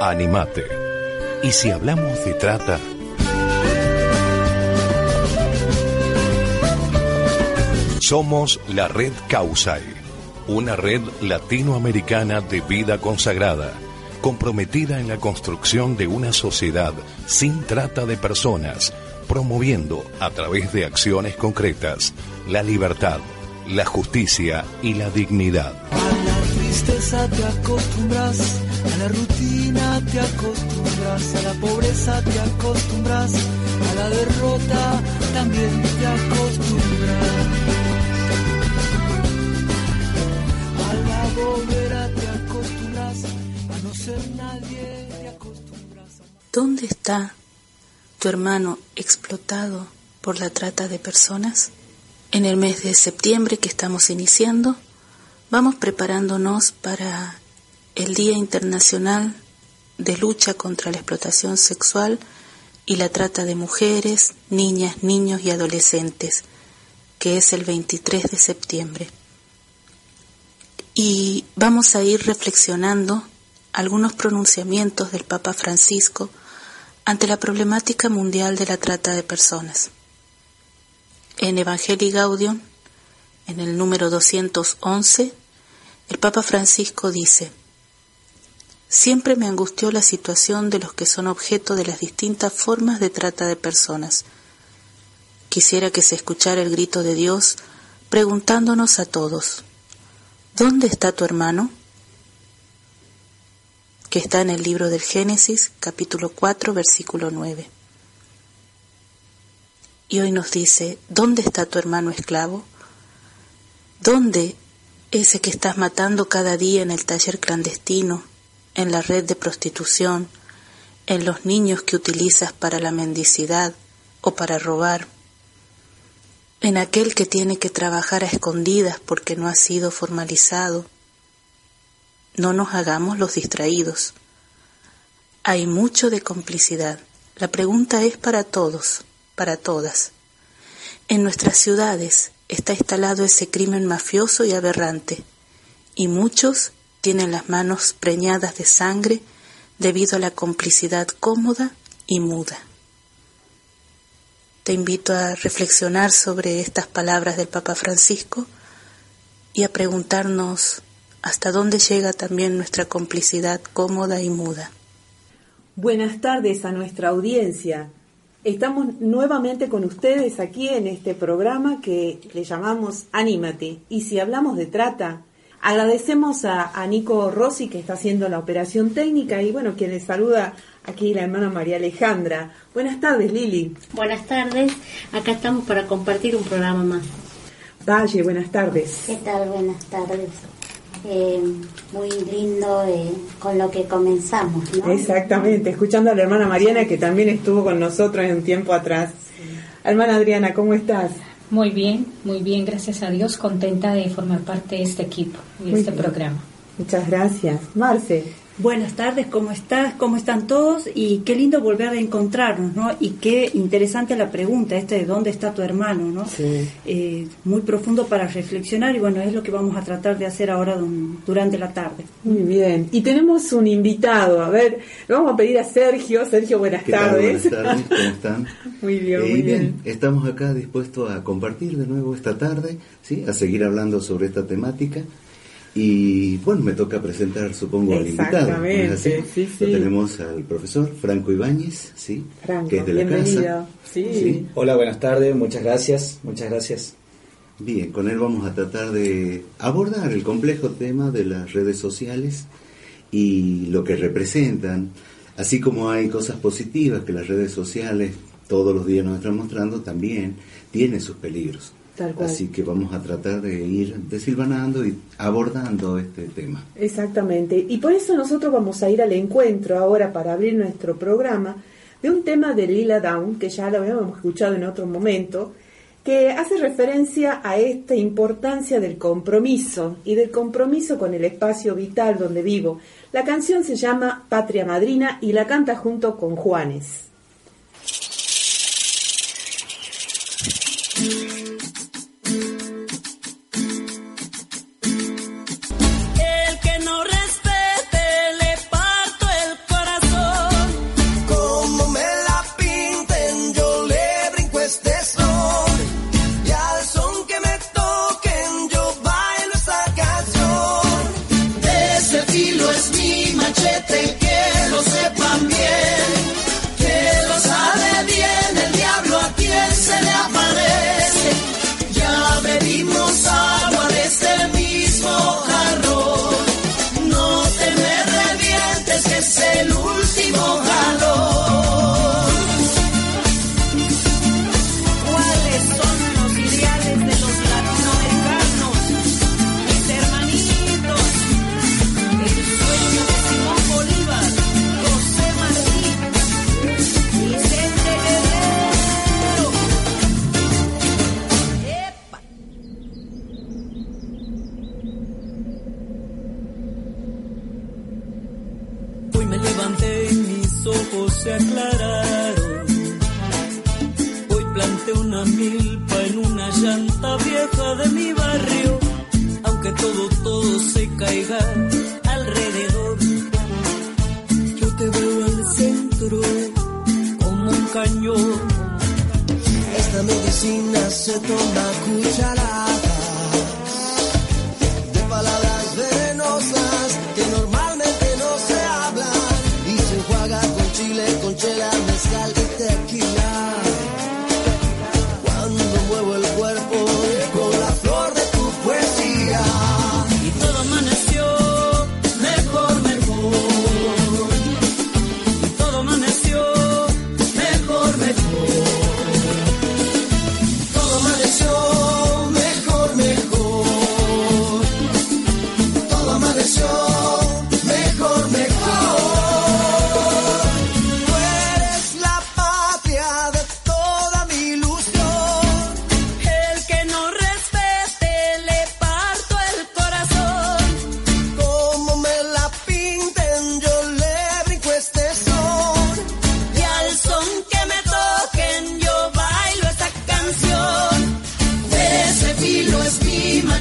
Animate. Y si hablamos de trata, somos la red Causay, una red latinoamericana de vida consagrada, comprometida en la construcción de una sociedad sin trata de personas, promoviendo a través de acciones concretas la libertad, la justicia y la dignidad. A la tristeza te acostumbras, a la rutina te acostumbras, a la pobreza te acostumbras, a la derrota también te acostumbras. A la bobera te acostumbras, a no ser nadie te acostumbras. ¿Dónde está tu hermano explotado por la trata de personas? En el mes de septiembre que estamos iniciando, vamos preparándonos para el Día Internacional de Lucha contra la Explotación Sexual y la Trata de Mujeres, Niñas, Niños y Adolescentes, que es el 23 de septiembre. Y vamos a ir reflexionando algunos pronunciamientos del Papa Francisco ante la problemática mundial de la trata de personas. En Evangelii Gaudium, en el número 211, el Papa Francisco dice, Siempre me angustió la situación de los que son objeto de las distintas formas de trata de personas. Quisiera que se escuchara el grito de Dios preguntándonos a todos, ¿dónde está tu hermano? que está en el libro del Génesis, capítulo 4, versículo 9. Y hoy nos dice, ¿dónde está tu hermano esclavo? ¿Dónde ese que estás matando cada día en el taller clandestino, en la red de prostitución, en los niños que utilizas para la mendicidad o para robar, en aquel que tiene que trabajar a escondidas porque no ha sido formalizado? No nos hagamos los distraídos. Hay mucho de complicidad. La pregunta es para todos para todas. En nuestras ciudades está instalado ese crimen mafioso y aberrante, y muchos tienen las manos preñadas de sangre debido a la complicidad cómoda y muda. Te invito a reflexionar sobre estas palabras del Papa Francisco y a preguntarnos hasta dónde llega también nuestra complicidad cómoda y muda. Buenas tardes a nuestra audiencia. Estamos nuevamente con ustedes aquí en este programa que le llamamos Anímate. Y si hablamos de trata, agradecemos a, a, Nico Rossi que está haciendo la operación técnica y bueno, quien les saluda aquí la hermana María Alejandra. Buenas tardes, Lili. Buenas tardes. Acá estamos para compartir un programa más. Valle, buenas tardes. ¿Qué tal? Buenas tardes. Eh, muy lindo eh, con lo que comenzamos. ¿no? Exactamente, escuchando a la hermana Mariana que también estuvo con nosotros en un tiempo atrás. Hermana Adriana, ¿cómo estás? Muy bien, muy bien, gracias a Dios, contenta de formar parte de este equipo y de este bien. programa. Muchas gracias. Marce. Buenas tardes, ¿cómo estás? ¿Cómo están todos? Y qué lindo volver a encontrarnos, ¿no? Y qué interesante la pregunta, esta de dónde está tu hermano, ¿no? Sí. Eh, muy profundo para reflexionar y bueno, es lo que vamos a tratar de hacer ahora durante la tarde. Muy bien. Y tenemos un invitado, a ver, le vamos a pedir a Sergio. Sergio, buenas ¿Qué tardes. Tal? Buenas tardes, ¿cómo están? muy bien, eh, muy bien. bien. Estamos acá dispuestos a compartir de nuevo esta tarde, ¿sí? A seguir hablando sobre esta temática. Y bueno, me toca presentar, supongo, al invitado. ¿no es así? Sí, sí. Lo tenemos al profesor Franco Ibáñez, ¿sí? Franco, que es de la bienvenido. casa. Sí. ¿sí? Hola, buenas tardes, muchas gracias, muchas gracias. Bien, con él vamos a tratar de abordar el complejo tema de las redes sociales y lo que representan, así como hay cosas positivas que las redes sociales todos los días nos están mostrando, también tienen sus peligros. Tal cual. Así que vamos a tratar de ir desilvanando y abordando este tema. Exactamente. Y por eso nosotros vamos a ir al encuentro ahora para abrir nuestro programa de un tema de Lila Down, que ya lo habíamos escuchado en otro momento, que hace referencia a esta importancia del compromiso y del compromiso con el espacio vital donde vivo. La canción se llama Patria Madrina y la canta junto con Juanes.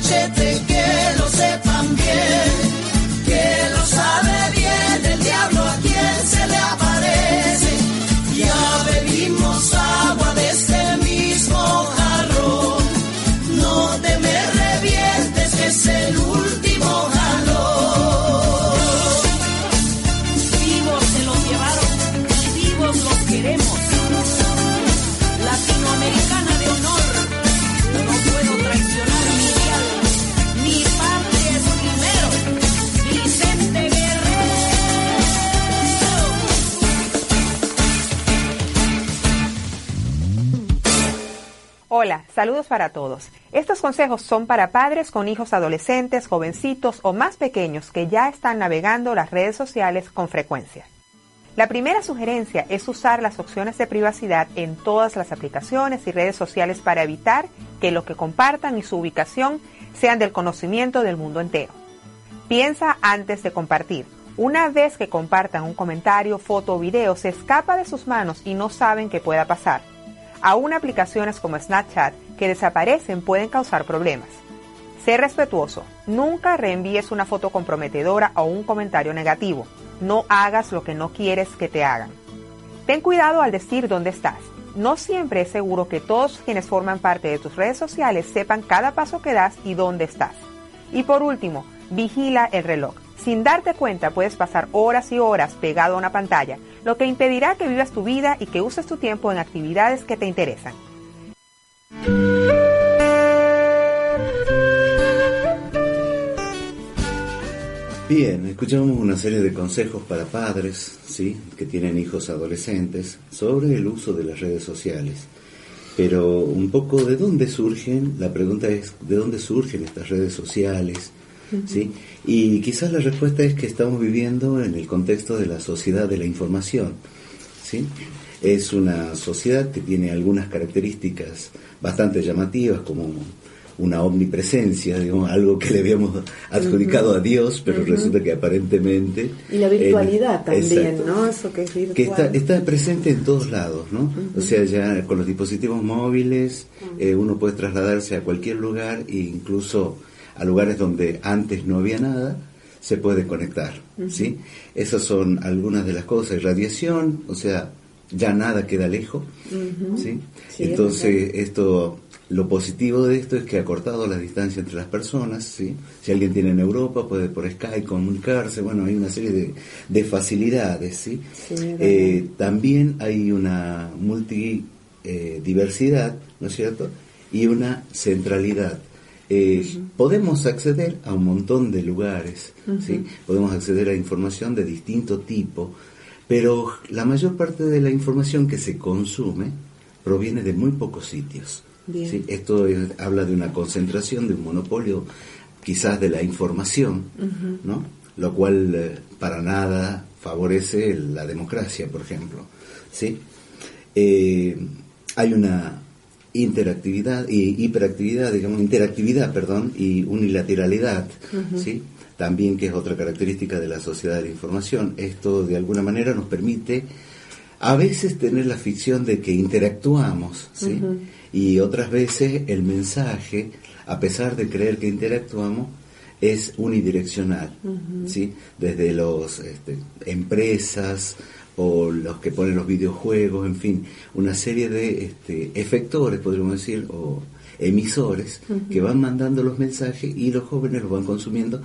Mi saludos para todos. Estos consejos son para padres con hijos adolescentes, jovencitos o más pequeños que ya están navegando las redes sociales con frecuencia. La primera sugerencia es usar las opciones de privacidad en todas las aplicaciones y redes sociales para evitar que lo que compartan y su ubicación sean del conocimiento del mundo entero. Piensa antes de compartir. Una vez que compartan un comentario, foto o video, se escapa de sus manos y no saben qué pueda pasar. Aún aplicaciones como Snapchat que desaparecen pueden causar problemas. Sé respetuoso. Nunca reenvíes una foto comprometedora o un comentario negativo. No hagas lo que no quieres que te hagan. Ten cuidado al decir dónde estás. No siempre es seguro que todos quienes forman parte de tus redes sociales sepan cada paso que das y dónde estás. Y por último, vigila el reloj. Sin darte cuenta puedes pasar horas y horas pegado a una pantalla, lo que impedirá que vivas tu vida y que uses tu tiempo en actividades que te interesan. Bien, escuchamos una serie de consejos para padres, ¿sí? que tienen hijos adolescentes, sobre el uso de las redes sociales. Pero un poco de dónde surgen, la pregunta es, ¿de dónde surgen estas redes sociales? ¿Sí? Y quizás la respuesta es que estamos viviendo en el contexto de la sociedad de la información. ¿sí? Es una sociedad que tiene algunas características bastante llamativas, como una omnipresencia, digamos, algo que le habíamos adjudicado a Dios, pero resulta que aparentemente... Y la virtualidad también, exacto. ¿no? Eso que es virtual. que está, está presente en todos lados, ¿no? O sea, ya con los dispositivos móviles eh, uno puede trasladarse a cualquier lugar e incluso a lugares donde antes no había nada, se puede conectar, ¿sí? Esas son algunas de las cosas. Radiación, o sea, ya nada queda lejos. ¿sí? Sí, es Entonces, esto, lo positivo de esto es que ha cortado la distancia entre las personas, ¿sí? Si alguien tiene en Europa, puede por Skype comunicarse, bueno, hay una serie de, de facilidades, ¿sí? Eh, también hay una multidiversidad, ¿no es cierto? Y una centralidad. Eh, Podemos acceder a un montón de lugares, ¿sí? podemos acceder a información de distinto tipo, pero la mayor parte de la información que se consume proviene de muy pocos sitios. ¿sí? Esto es- habla de una concentración, de un monopolio quizás de la información, ¿no? lo cual eh, para nada favorece la democracia, por ejemplo. ¿sí? Eh, hay una interactividad y hiperactividad, digamos, interactividad, perdón, y unilateralidad, ¿sí? También que es otra característica de la sociedad de la información. Esto de alguna manera nos permite a veces tener la ficción de que interactuamos, ¿sí? Y otras veces el mensaje, a pesar de creer que interactuamos, es unidireccional, ¿sí? Desde los este, empresas o los que ponen los videojuegos, en fin, una serie de este, efectores, podríamos decir, o emisores que van mandando los mensajes y los jóvenes los van consumiendo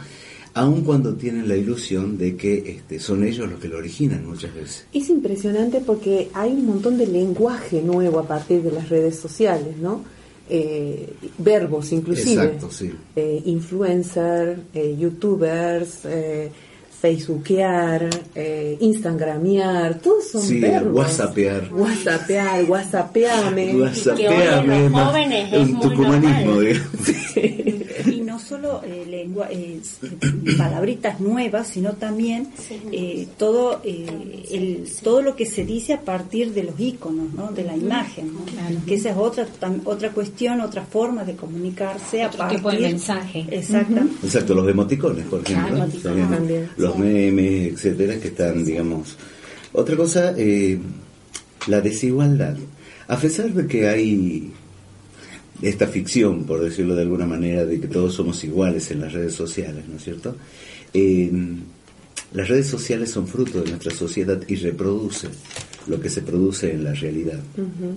aun cuando tienen la ilusión de que este, son ellos los que lo originan muchas veces. Es impresionante porque hay un montón de lenguaje nuevo a partir de las redes sociales, ¿no? Eh, verbos inclusive. Exacto, sí. Eh, influencer, eh, youtubers, eh, facebookear, eh, instagramear, todos son Sí, verbos. whatsappear. Whatsappear, whatsappeame. Whatsappeame, los más jóvenes es muy tucumanismo, normal. digamos. y no solo eh, lengua, eh, palabritas nuevas, sino también eh, todo eh, el, todo lo que se dice a partir de los iconos, ¿no? de la imagen, ¿no? que esa es otra tam- otra cuestión, otra forma de comunicarse a Otro partir tipo de mensaje. Exactamente. Exacto, los emoticones, por ejemplo. emoticones también, también, los memes, etcétera, que están, digamos. Otra cosa, eh, la desigualdad. A pesar de que hay esta ficción, por decirlo de alguna manera, de que todos somos iguales en las redes sociales, ¿no es cierto? Eh, las redes sociales son fruto de nuestra sociedad y reproducen lo que se produce en la realidad.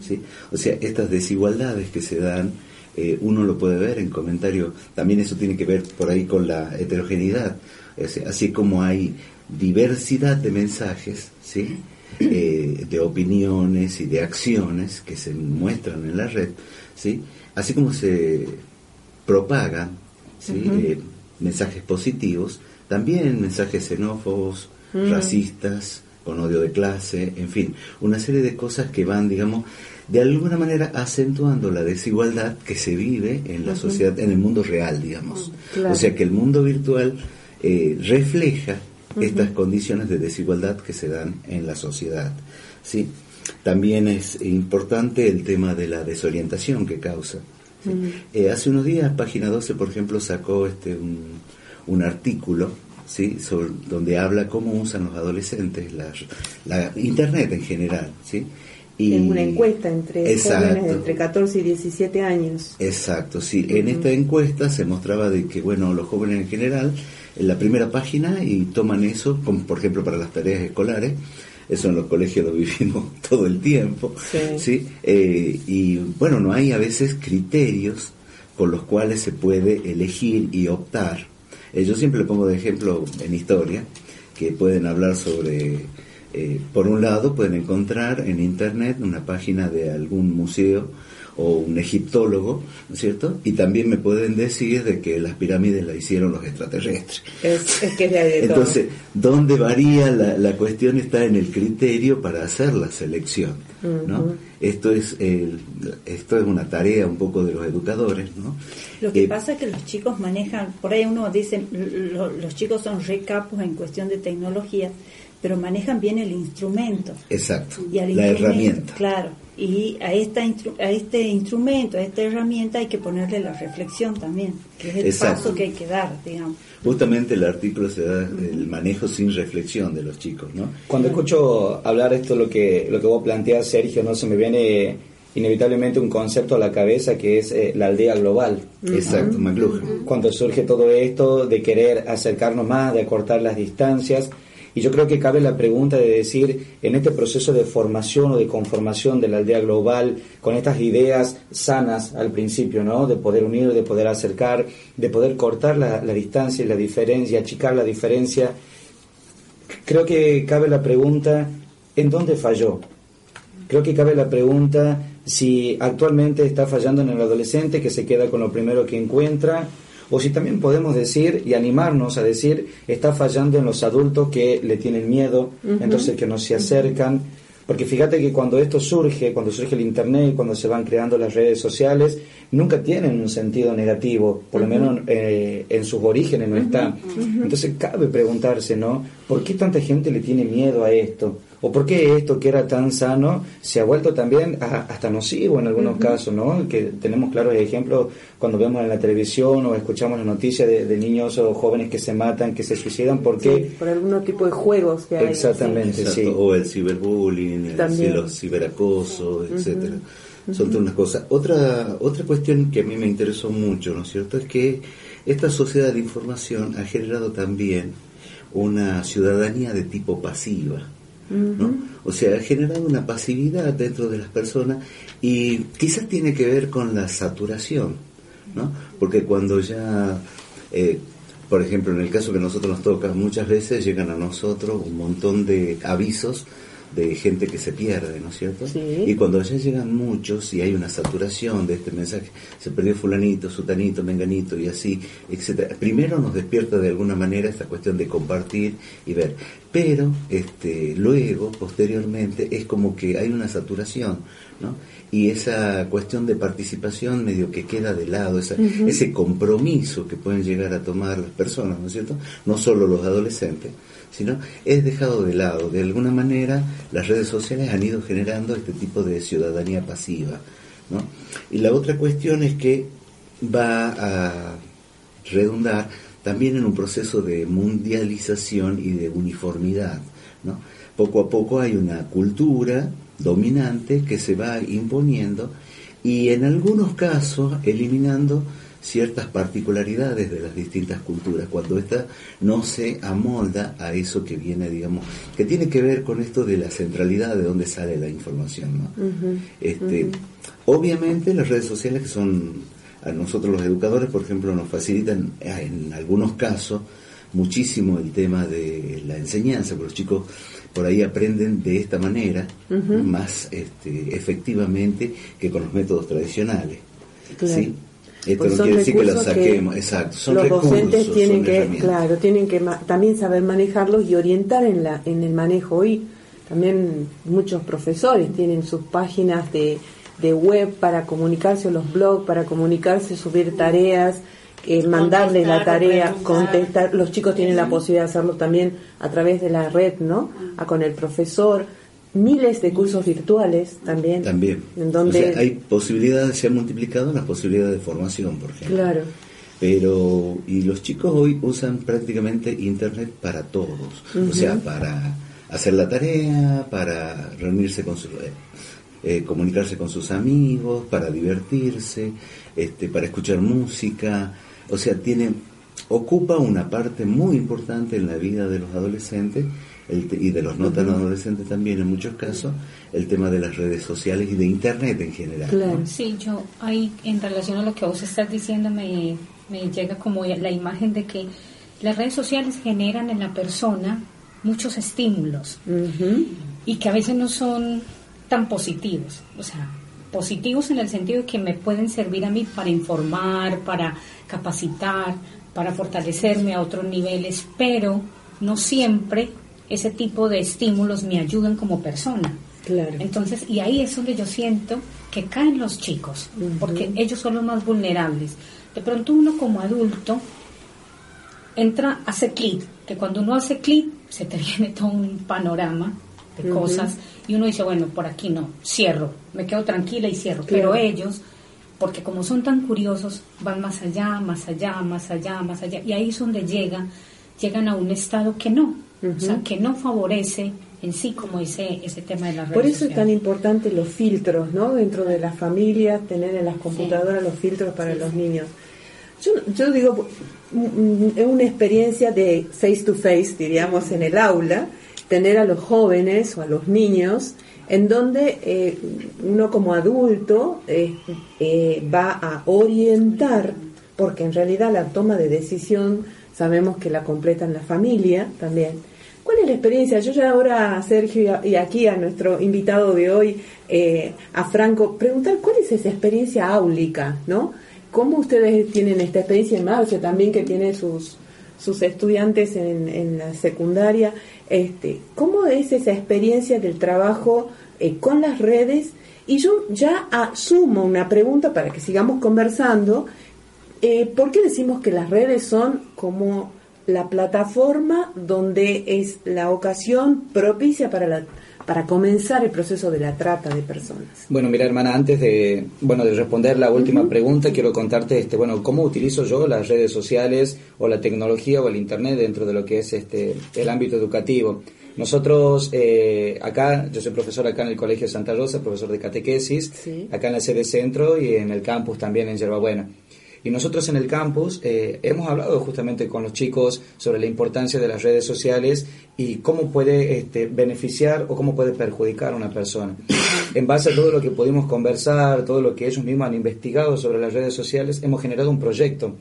¿sí? O sea, estas desigualdades que se dan, eh, uno lo puede ver en comentarios, también eso tiene que ver por ahí con la heterogeneidad, O sea, así como hay diversidad de mensajes, ¿sí? Eh, de opiniones y de acciones que se muestran en la red, ¿sí? Así como se propagan ¿sí? Eh, mensajes positivos, también mensajes xenófobos, racistas, con odio de clase, en fin, una serie de cosas que van, digamos, de alguna manera acentuando la desigualdad que se vive en la sociedad, en el mundo real, digamos. Claro. O sea que el mundo virtual eh, refleja estas condiciones de desigualdad que se dan en la sociedad. ¿sí? También es importante el tema de la desorientación que causa. ¿sí? Eh, hace unos días, Página 12, por ejemplo, sacó este un, un artículo ¿sí? Sobre, donde habla cómo usan los adolescentes la, la Internet en general. ¿sí? Y, en una encuesta entre Exacto. jóvenes de entre 14 y 17 años. Exacto, sí. En esta encuesta se mostraba de que, bueno, los jóvenes en general, en la primera página, y toman eso, como por ejemplo para las tareas escolares, eso en los colegios lo vivimos todo el tiempo, Sí. Eh, y bueno, no hay a veces criterios con los cuales se puede elegir y optar. Eh, yo siempre le pongo de ejemplo en historia, que pueden hablar sobre eh, por un lado, pueden encontrar en Internet una página de algún museo o un egiptólogo, ¿no es cierto? Y también me pueden decir de que las pirámides las hicieron los extraterrestres. Es, es que es de, de todo. Entonces, ¿dónde varía la, la cuestión? Está en el criterio para hacer la selección, ¿no? Esto es el, esto es una tarea un poco de los educadores, ¿no? Lo que Eh, pasa es que los chicos manejan, por ahí uno dice, lo- los chicos son recapos en cuestión de tecnología, pero manejan bien el instrumento. Exacto, Y la herramienta. Claro, y a, esta instru- a este instrumento, a esta herramienta hay que ponerle la reflexión también, que es el Exacto. paso que hay que dar, digamos. Justamente el artículo se da el manejo sin reflexión de los chicos, ¿no? Cuando escucho hablar esto, lo que, lo que vos planteas, Sergio, no se me viene inevitablemente un concepto a la cabeza que es eh, la aldea global. Exacto, McLuhan. Cuando surge todo esto de querer acercarnos más, de acortar las distancias, y yo creo que cabe la pregunta de decir, en este proceso de formación o de conformación de la aldea global, con estas ideas sanas al principio, ¿no? De poder unir, de poder acercar, de poder cortar la, distancia y la diferencia, achicar la diferencia, creo que cabe la pregunta, ¿en dónde falló? Creo que cabe la pregunta si actualmente está fallando en el adolescente que se queda con lo primero que encuentra, o si también podemos decir y animarnos a decir, está fallando en los adultos que le tienen miedo, entonces que no se acercan. Porque fíjate que cuando esto surge, cuando surge el Internet, cuando se van creando las redes sociales, nunca tienen un sentido negativo, por lo menos eh, en sus orígenes no está. Entonces cabe preguntarse, ¿no? ¿Por qué tanta gente le tiene miedo a esto? O por qué esto que era tan sano se ha vuelto también hasta nocivo en algunos casos, ¿no? Que tenemos claros ejemplos cuando vemos en la televisión o escuchamos las noticias de, niños o jóvenes que se matan, que se suicidan, porque... por algún tipo de juegos que hay. Exactamente, sí. O el ciberbullying, el, ciberacoso, etcétera. Son todas unas cosas. Otra, otra cuestión que a mí me interesó mucho, ¿no es cierto?, es que esta sociedad de información ha generado también una ciudadanía de tipo pasiva. ¿No? O sea, ha generado una pasividad dentro de las personas y quizás tiene que ver con la saturación, ¿no? Porque cuando ya, eh, por ejemplo, en el caso que a nosotros nos toca, muchas veces llegan a nosotros un montón de avisos de gente que se pierde, ¿no es cierto? Y cuando ya llegan muchos y hay una saturación de este mensaje, se perdió fulanito, sutanito, menganito y así, etcétera. Primero nos despierta de alguna manera esta cuestión de compartir y ver, pero este luego posteriormente es como que hay una saturación, ¿no? Y esa cuestión de participación medio que queda de lado, ese compromiso que pueden llegar a tomar las personas, ¿no es cierto? No solo los adolescentes, sino es dejado de lado. De alguna manera, las redes sociales han ido generando este tipo de ciudadanía pasiva. ¿no? Y la otra cuestión es que va a redundar también en un proceso de mundialización y de uniformidad. ¿no? Poco a poco hay una cultura dominante que se va imponiendo y en algunos casos eliminando ciertas particularidades de las distintas culturas, cuando ésta no se amolda a eso que viene, digamos, que tiene que ver con esto de la centralidad de dónde sale la información. ¿no? este, Obviamente las redes sociales que son, a nosotros los educadores, por ejemplo, nos facilitan en algunos casos muchísimo el tema de la enseñanza, porque los chicos por ahí aprenden de esta manera más este, efectivamente que con los métodos tradicionales. ¿sí? Esto no quiere decir que saquemos, exacto. Son los docentes tienen que, claro, tienen que también saber manejarlos y orientar en la en el manejo. Hoy también muchos profesores tienen sus páginas de, de web para comunicarse, o los blogs para comunicarse, subir tareas, eh, mandarle la tarea, contestar. Los chicos tienen la posibilidad de hacerlo también a través de la red, ¿no? A, con el profesor miles de cursos virtuales también. También. En donde hay posibilidades, se han multiplicado las posibilidades de formación, por ejemplo. Claro. Pero, y los chicos hoy usan prácticamente Internet para todos. O sea, para hacer la tarea, para reunirse con su... Eh, eh, comunicarse con sus amigos, para divertirse, este, para escuchar música. O sea, tiene, ocupa una parte muy importante en la vida de los adolescentes y de los no tan adolescentes también en muchos casos, el tema de las redes sociales y de Internet en general. Claro. Sí, yo ahí en relación a lo que vos estás diciendo me, me llega como la imagen de que las redes sociales generan en la persona muchos estímulos y que a veces no son tan positivos, o sea, positivos en el sentido de que me pueden servir a mí para informar, para capacitar, para fortalecerme a otros niveles, pero no siempre ese tipo de estímulos me ayudan como persona. Claro. Entonces, y ahí es donde yo siento que caen los chicos, porque ellos son los más vulnerables. De pronto uno como adulto entra, hace clic, que cuando uno hace clic se te viene todo un panorama de cosas. Y uno dice, bueno, por aquí no, cierro, me quedo tranquila y cierro. Pero ellos, porque como son tan curiosos, van más allá, más allá, más allá, más allá, y ahí es donde llegan, llegan a un estado que no, o sea, que no favorece en sí como ese, ese tema de las redes Por eso es tan importante los filtros, ¿no? Dentro de las familias, tener en las computadoras los filtros para los niños. Yo, yo digo, es una experiencia de face to face, diríamos, en el aula, tener a los jóvenes o a los niños en donde eh, uno como adulto eh, eh, va a orientar, porque en realidad la toma de decisión sabemos que la completan la familia también. ¿Cuál es la experiencia? Yo ya ahora a Sergio y aquí a nuestro invitado de hoy, eh, a Franco, preguntar cuál es esa experiencia áulica, ¿no? ¿Cómo ustedes tienen esta experiencia en Marcia también que tiene sus, sus estudiantes en, en la secundaria? Este, ¿Cómo es esa experiencia del trabajo eh, con las redes? Y yo ya asumo una pregunta para que sigamos conversando eh, ¿Por qué decimos que las redes son como la plataforma donde es la ocasión propicia para la para comenzar el proceso de la trata de personas. Bueno, mira, hermana, antes de bueno de responder la última pregunta, quiero contarte este bueno cómo utilizo yo las redes sociales o la tecnología o el internet dentro de lo que es este el ámbito educativo. Nosotros eh, acá, yo soy profesor acá en el Colegio Santa Rosa, profesor de catequesis, acá en la sede centro y en el campus también en Yerbabuena. Y nosotros en el campus eh, hemos hablado justamente con los chicos sobre la importancia de las redes sociales y cómo puede este, beneficiar o cómo puede perjudicar a una persona. En base a todo lo que pudimos conversar, todo lo que ellos mismos han investigado sobre las redes sociales, hemos generado un proyecto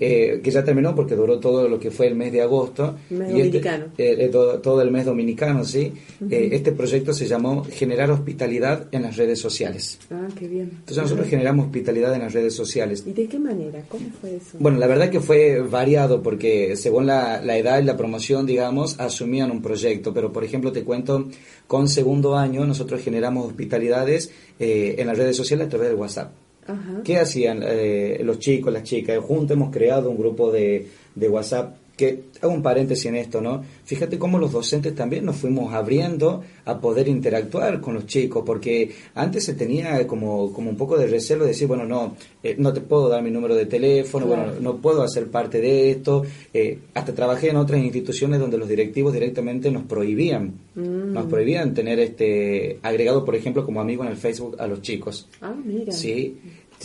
eh, que ya terminó porque duró todo lo que fue el mes de agosto. Mes y este, dominicano. eh, todo, todo el mes dominicano, ¿sí? Eh, este proyecto se llamó Generar Hospitalidad en las redes sociales. Ah, qué bien. Entonces nosotros generamos hospitalidad en las redes sociales. ¿Y de qué manera? ¿Cómo fue eso? Bueno, la verdad que fue variado porque según la, la edad y la promoción, digamos, asumían un proyecto. Pero, por ejemplo, te cuento, con segundo año nosotros generamos hospitalidades eh, en las redes sociales a través del WhatsApp. Ajá. ¿Qué hacían eh, los chicos, las chicas? Juntos hemos creado un grupo de, de WhatsApp que hago un paréntesis en esto, ¿no? Fíjate cómo los docentes también nos fuimos abriendo a poder interactuar con los chicos, porque antes se tenía como, como un poco de recelo de decir, bueno, no, eh, no te puedo dar mi número de teléfono, Claro. bueno, no puedo hacer parte de esto. Eh, hasta trabajé en otras instituciones donde los directivos directamente nos prohibían, Mm. nos prohibían tener este agregado, por ejemplo, como amigo en el Facebook a los chicos. Ah, mira. Sí,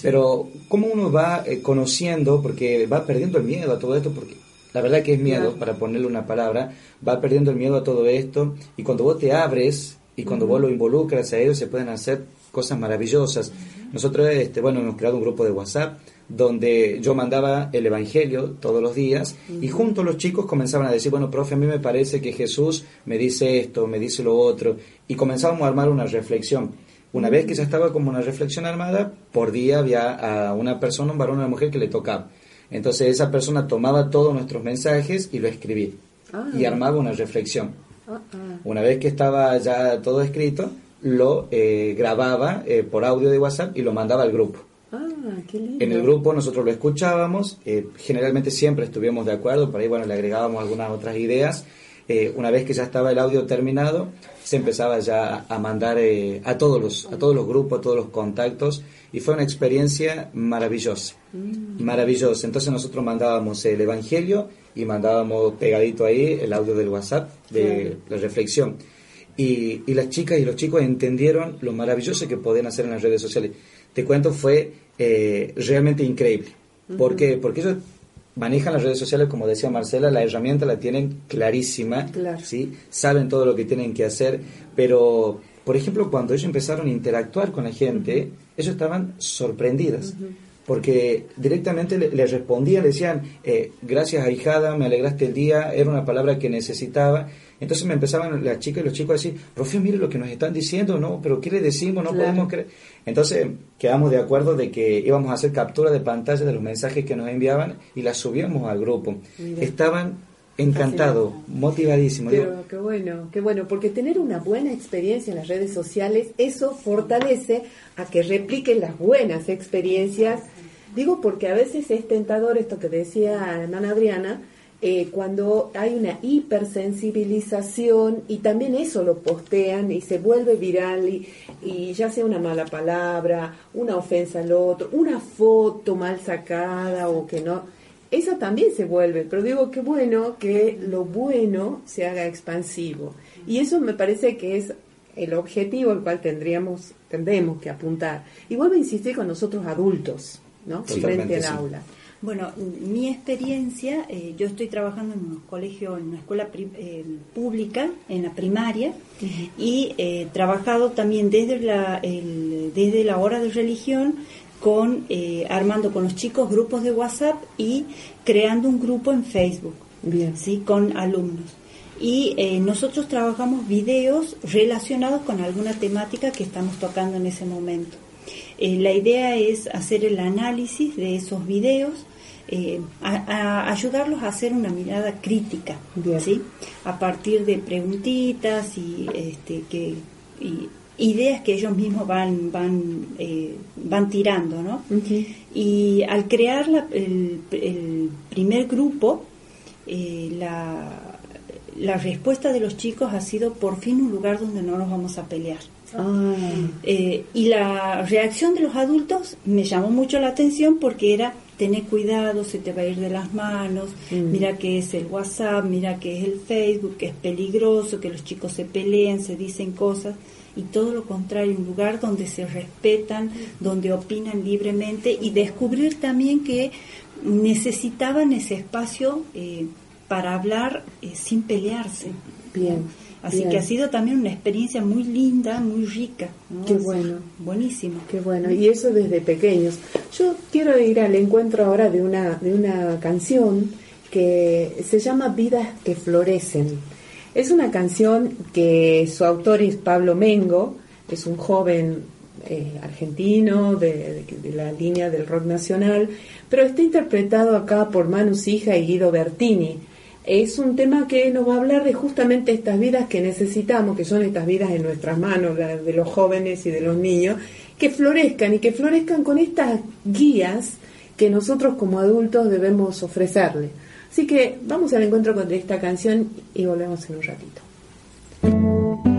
pero cómo uno va eh, conociendo, porque va perdiendo el miedo a todo esto, porque la verdad que es miedo, para ponerle una palabra, va perdiendo el miedo a todo esto, y cuando vos te abres y cuando Ujú. vos lo involucras a ellos, se pueden hacer cosas maravillosas. Nosotros, este, bueno, hemos creado un grupo de WhatsApp donde yo mandaba el Evangelio todos los días y Ujú. juntos los chicos comenzaban a decir, bueno, profe, a mí me parece que Jesús me dice esto, me dice lo otro, y comenzábamos a armar una reflexión. Una vez que ya estaba como una reflexión armada, por día había a una persona, un varón o una mujer que le tocaba. Entonces esa persona tomaba todos nuestros mensajes y lo escribía. Ah. Y armaba una reflexión. Ah, ah. Una vez que estaba ya todo escrito, lo eh, grababa eh, por audio de WhatsApp y lo mandaba al grupo. Ah, qué lindo. En el grupo nosotros lo escuchábamos, eh, generalmente siempre estuvimos de acuerdo, por ahí bueno, le agregábamos algunas otras ideas. Una vez que ya estaba el audio terminado, se empezaba ya a mandar eh, a todos los a todos los grupos, a todos los contactos y fue una experiencia maravillosa, maravillosa. Entonces nosotros mandábamos el evangelio y mandábamos pegadito ahí el audio del WhatsApp de la reflexión. Y, y las chicas y los chicos entendieron lo maravilloso que podían hacer en las redes sociales. Te cuento, fue eh, realmente increíble. ¿Por qué? Porque ellos manejan las redes sociales, como decía Marcela, la herramienta la tienen clarísima, ¿sí? saben todo lo que tienen que hacer, pero, por ejemplo, cuando ellos empezaron a interactuar con la gente, ellos estaban sorprendidas. Porque directamente le, le respondían, le decían, eh, gracias ahijada, me alegraste el día, era una palabra que necesitaba. Entonces me empezaban las chicas y los chicos a decir, profe, mire lo que nos están diciendo, no, pero ¿qué le decimos? No Claro. podemos creer. Entonces quedamos de acuerdo de que íbamos a hacer captura de pantalla de los mensajes que nos enviaban y las subíamos al grupo. Mira. Estaban encantados, motivadísimos. Qué bueno, qué bueno, porque tener una buena experiencia en las redes sociales, eso fortalece a que repliquen las buenas experiencias. Digo porque a veces es tentador esto que decía hermana Adriana, eh, cuando hay una hipersensibilización y también eso lo postean y se vuelve viral y, y ya sea una mala palabra, una ofensa al otro, una foto mal sacada o que no, eso también se vuelve, pero digo que bueno que lo bueno se haga expansivo. Y eso me parece que es el objetivo al cual tendríamos, tendremos que apuntar. Y vuelvo a insistir con nosotros adultos, ¿no? Totalmente, Frente al sí. aula. Bueno, mi experiencia, eh, yo estoy trabajando en un colegio, en una escuela pri- eh, pública, en la primaria, y he trabajado también desde la, el- desde la hora de religión con eh, armando con los chicos grupos de WhatsApp y creando un grupo en Facebook, sí, con alumnos. Y eh, nosotros trabajamos videos relacionados con alguna temática que estamos tocando en ese momento. Eh, la idea es hacer el análisis de esos videos, eh, a- a ayudarlos a hacer una mirada crítica, ¿sí? A partir de preguntitas y, este, que, y ideas que ellos mismos van, van, eh, van tirando, ¿no? Y al crear la- el, el primer grupo, eh, la, la respuesta de los chicos ha sido por fin un lugar donde no nos vamos a pelear. Ah. Eh, y la reacción de los adultos me llamó mucho la atención porque era tener cuidado, se te va a ir de las manos, Mm. mira que es el WhatsApp, mira que es el Facebook, que es peligroso, que los chicos se pelean, se dicen cosas, y todo lo contrario, un lugar donde se respetan, donde opinan libremente y descubrir también que necesitaban ese espacio eh, para hablar eh, sin pelearse. Bien. Así bien. que ha sido también una experiencia muy linda, muy rica. ¿no? Qué bueno. Buenísimo. Qué bueno, y eso desde pequeños. Yo quiero ir al encuentro ahora de una, de una canción que se llama Vidas que Florecen. Es una canción que su autor es Pablo Mengo, es un joven eh, argentino de, de- de la línea del rock nacional, pero está interpretado acá por Manu Sija y Guido Bertini. Es un tema que nos va a hablar de justamente estas vidas que necesitamos, que son estas vidas en nuestras manos, la de los jóvenes y de los niños, que florezcan y que florezcan con estas guías que nosotros como adultos debemos ofrecerle. Así que vamos al encuentro con esta canción y volvemos en un ratito.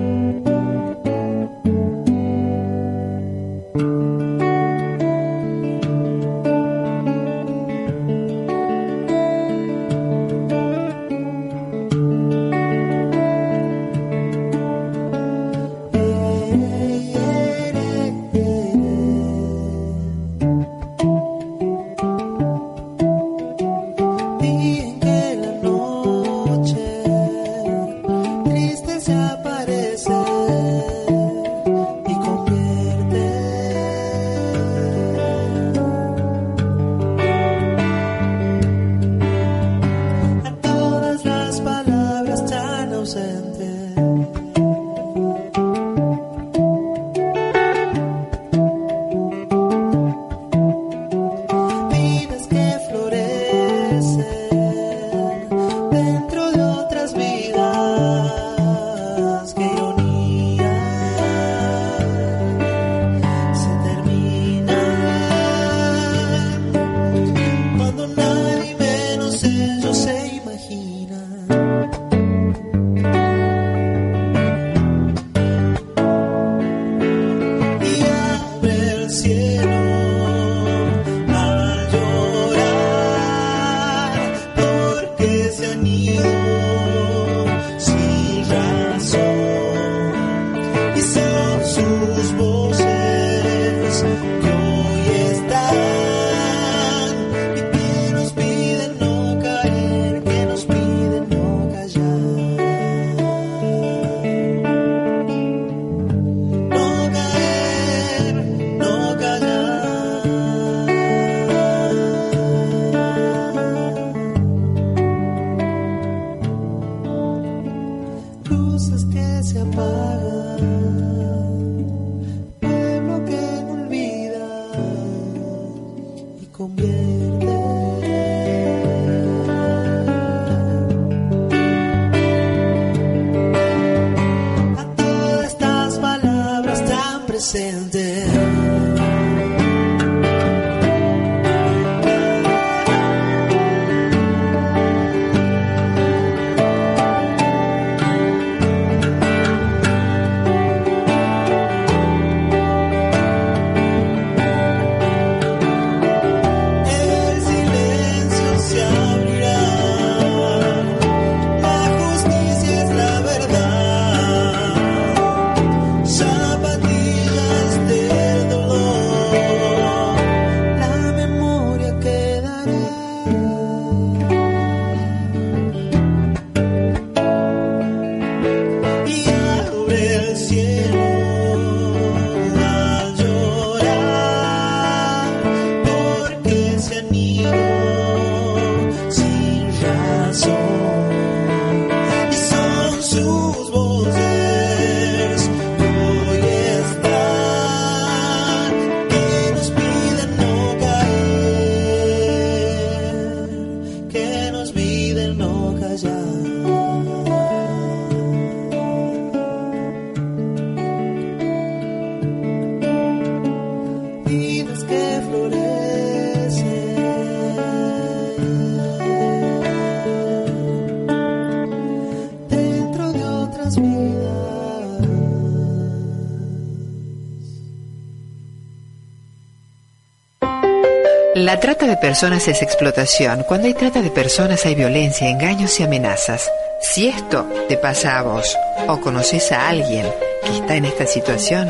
Personas es explotación. Cuando hay trata de personas hay violencia, engaños y amenazas. Si esto te pasa a vos o conoces a alguien que está en esta situación,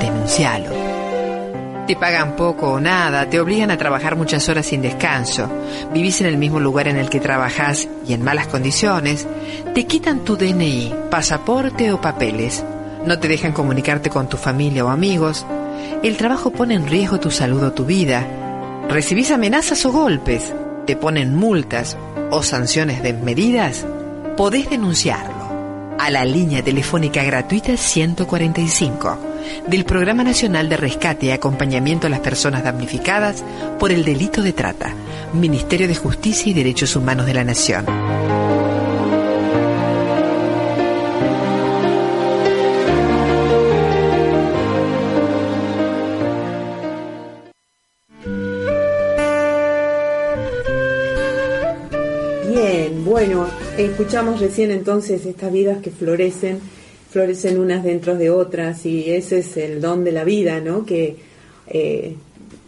denuncialo. Te pagan poco o nada, te obligan a trabajar muchas horas sin descanso, vivís en el mismo lugar en el que trabajás y en malas condiciones, te quitan tu DNI, pasaporte o papeles, no te dejan comunicarte con tu familia o amigos, el trabajo pone en riesgo tu salud o tu vida, recibís amenazas o golpes, te ponen multas o sanciones desmedidas, podés denunciarlo a la línea telefónica gratuita 145 del Programa Nacional de Rescate y Acompañamiento a las Personas Damnificadas por el Delito de Trata, Ministerio de Justicia y Derechos Humanos de la Nación. Bueno, escuchamos recién entonces estas vidas que florecen, florecen unas dentro de otras y ese es el don de la vida, ¿no? Que eh,